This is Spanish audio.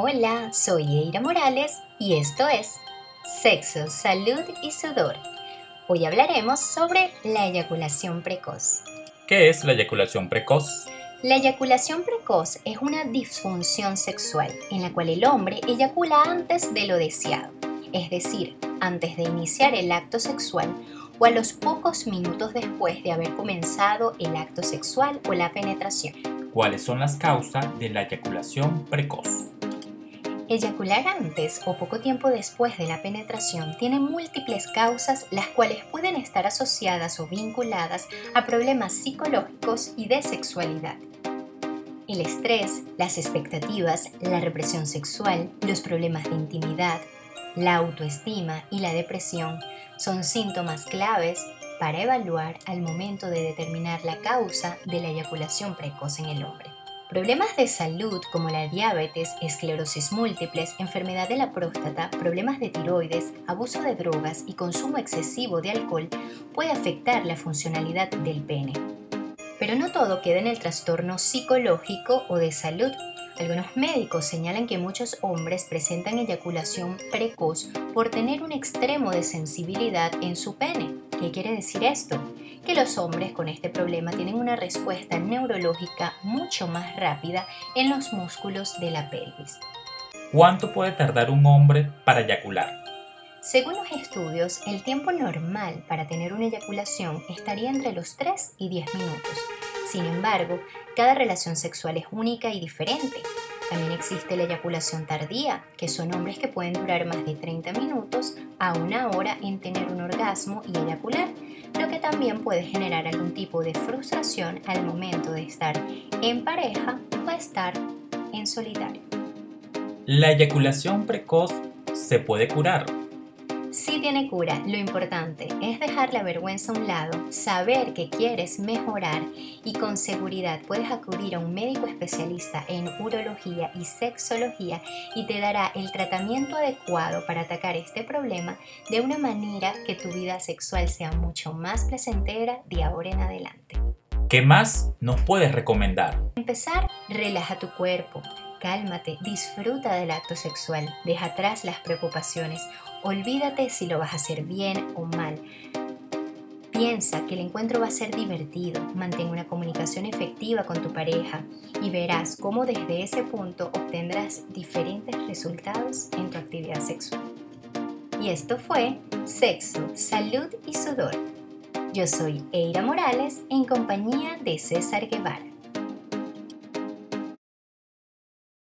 Hola, soy Eira Morales y esto es Sexo, Salud y Sudor. Hoy hablaremos sobre la eyaculación precoz. ¿Qué es la eyaculación precoz? La eyaculación precoz es una disfunción sexual en la cual el hombre eyacula antes de lo deseado, es decir, antes de iniciar el acto sexual o a los pocos minutos después de haber comenzado el acto sexual o la penetración. ¿Cuáles son las causas de la eyaculación precoz? Eyacular antes o poco tiempo después de la penetración tiene múltiples causas las cuales pueden estar asociadas o vinculadas a problemas psicológicos y de sexualidad. El estrés, las expectativas, la represión sexual, los problemas de intimidad, la autoestima y la depresión son síntomas claves para evaluar al momento de determinar la causa de la eyaculación precoz en el hombre. Problemas de salud como la diabetes, esclerosis múltiples, enfermedad de la próstata, problemas de tiroides, abuso de drogas y consumo excesivo de alcohol puede afectar la funcionalidad del pene. Pero no todo queda en el trastorno psicológico o de salud. Algunos médicos señalan que muchos hombres presentan eyaculación precoz por tener un extremo de sensibilidad en su pene. ¿Qué quiere decir esto? Que los hombres con este problema tienen una respuesta neurológica mucho más rápida en los músculos de la pelvis. ¿Cuánto puede tardar un hombre para eyacular? Según los estudios, el tiempo normal para tener una eyaculación estaría entre los 3 y 10 minutos. Sin embargo, cada relación sexual es única y diferente. También existe la eyaculación tardía, que son hombres que pueden durar más de 30 minutos a una hora en tener un orgasmo y eyacular, también puede generar algún tipo de frustración al momento de estar en pareja o estar en solitario. ¿La eyaculación precoz se puede curar? Sí tiene cura, lo importante es dejar la vergüenza a un lado, saber que quieres mejorar y con seguridad puedes acudir a un médico especialista en urología y sexología y te dará el tratamiento adecuado para atacar este problema de una manera que tu vida sexual sea mucho más placentera de ahora en adelante. ¿Qué más nos puedes recomendar? Empezar, relaja tu cuerpo, cálmate, disfruta del acto sexual, deja atrás las preocupaciones, olvídate si lo vas a hacer bien o mal. Piensa que el encuentro va a ser divertido, mantén una comunicación efectiva con tu pareja y verás cómo desde ese punto obtendrás diferentes resultados en tu actividad sexual. Y esto fue Sexo, Salud y Sudor. Yo soy Eira Morales en compañía de César Guevara.